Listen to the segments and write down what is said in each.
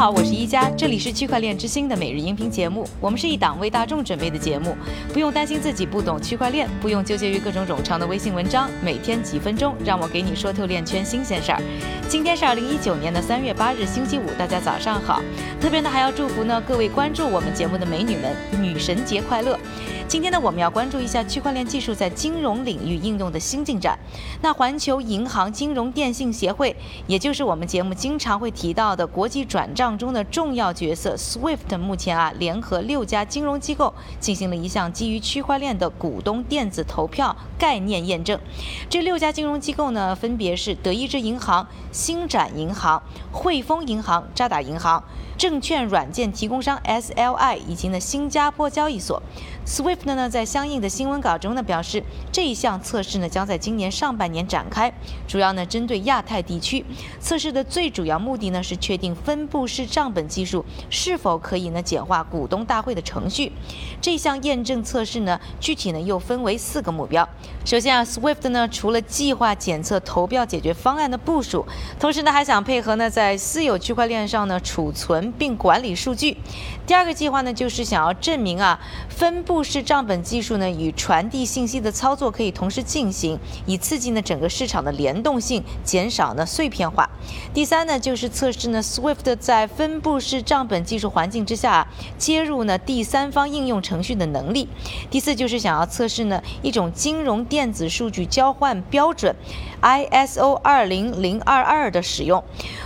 好，我是一加，这里是区块链之星的每日音频节目。我们是一档为大众准备的节目，不用担心自己不懂区块链，不用纠结于各种冗长的微信文章，每天几分钟，让我给你说透链圈新鲜事儿。今天是二零一九年的三月八日，星期五，大家早上好。特别呢，还要祝福呢各位关注我们节目的美女们，女神节快乐。今天呢，我们要关注一下区块链技术在金融领域应用的新进展。那环球银行金融电信协会，也就是我们节目经常会提到的国际转账中的重要角色 SWIFT，目前啊，联合六家金融机构进行了一项基于区块链的股东电子投票概念验证。这六家金融机构呢，分别是德意志银行、星展银行、汇丰银行、渣打银行。证券软件提供商 SLI 以及呢新加坡交易所，Swift 呢在相应的新闻稿中呢表示，这一项测试呢将在今年上半年展开，主要呢针对亚太地区。测试的最主要目的呢是确定分布式账本技术是否可以呢简化股东大会的程序。这项验证测试呢具体呢又分为四个目标。首先啊，Swift 呢除了计划检测投标解决方案的部署，同时呢还想配合呢在私有区块链上呢储存。并管理数据。第二个计划呢，就是想要证明啊，分布式账本技术呢与传递信息的操作可以同时进行，以刺激呢整个市场的联动性，减少呢碎片化。第三呢，就是测试呢 Swift 在分布式账本技术环境之下接入呢第三方应用程序的能力。第四就是想要测试呢一种金融电子数据交换标准 ISO 二零零二二的使用。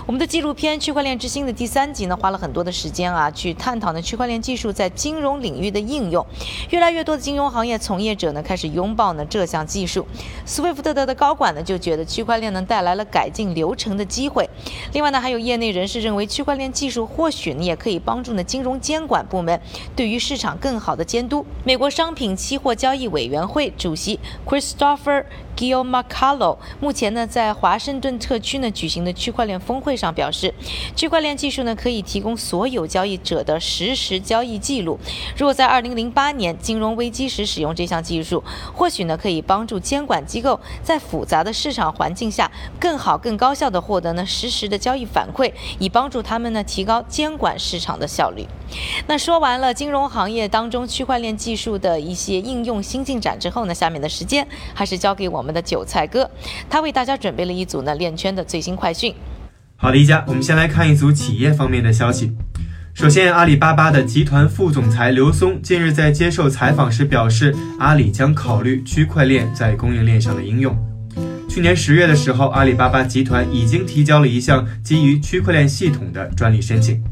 我们的纪录片《区块链之星》的第三集呢，花了很多的时间啊，去探讨呢区块链技术在金融领域的应用。越来越多的金融行业从业者呢，开始拥抱呢这项技术。Swift 的高管呢，就觉得区块链呢带来了改进流程的机会。另外呢，还有业内人士认为，区块链技术或许呢也可以帮助呢金融监管部门对于市场更好的监督。美国商品期货交易委员会主席 Christopher。Gil Macallo 目前呢在华盛顿特区呢举行的区块链峰会上表示，区块链技术呢可以提供所有交易者的实时交易记录。如果在2008年金融危机时使用这项技术，或许呢可以帮助监管机构在复杂的市场环境下更好、更高效地获得呢实时的交易反馈，以帮助他们呢提高监管市场的效率。那说完了金融行业当中区块链技术的一些应用新进展之后呢，下面的时间还是交给我我们的韭菜哥，他为大家准备了一组呢链圈的最新快讯。好的，一家，我们先来看一组企业方面的消息。首先，阿里巴巴的集团副总裁刘松近日在接受采访时表示，阿里将考虑区块链在供应链上的应用。去年十月的时候，阿里巴巴集团已经提交了一项基于区块链系统的专利申请。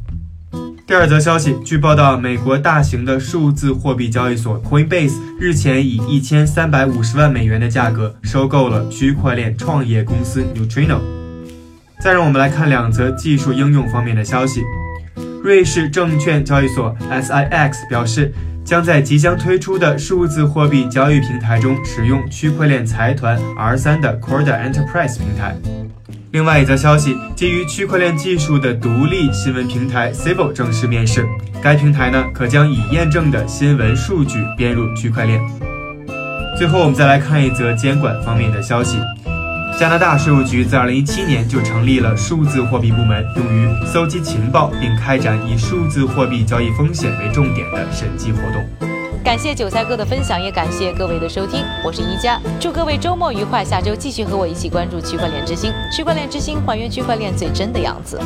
第二则消息，据报道，美国大型的数字货币交易所 Coinbase 日前以一千三百五十万美元的价格收购了区块链创业公司 Neutrino。再让我们来看两则技术应用方面的消息。瑞士证券交易所 SIX 表示，将在即将推出的数字货币交易平台中使用区块链财团 R3 的 Corda Enterprise 平台。另外一则消息，基于区块链技术的独立新闻平台 Civil 正式面世。该平台呢，可将已验证的新闻数据编入区块链。最后，我们再来看一则监管方面的消息。加拿大税务局自2017年就成立了数字货币部门，用于搜集情报，并开展以数字货币交易风险为重点的审计活动。感谢韭菜哥的分享，也感谢各位的收听。我是一加，祝各位周末愉快。下周继续和我一起关注区块链之星，区块链之星还原区块链最真的样子。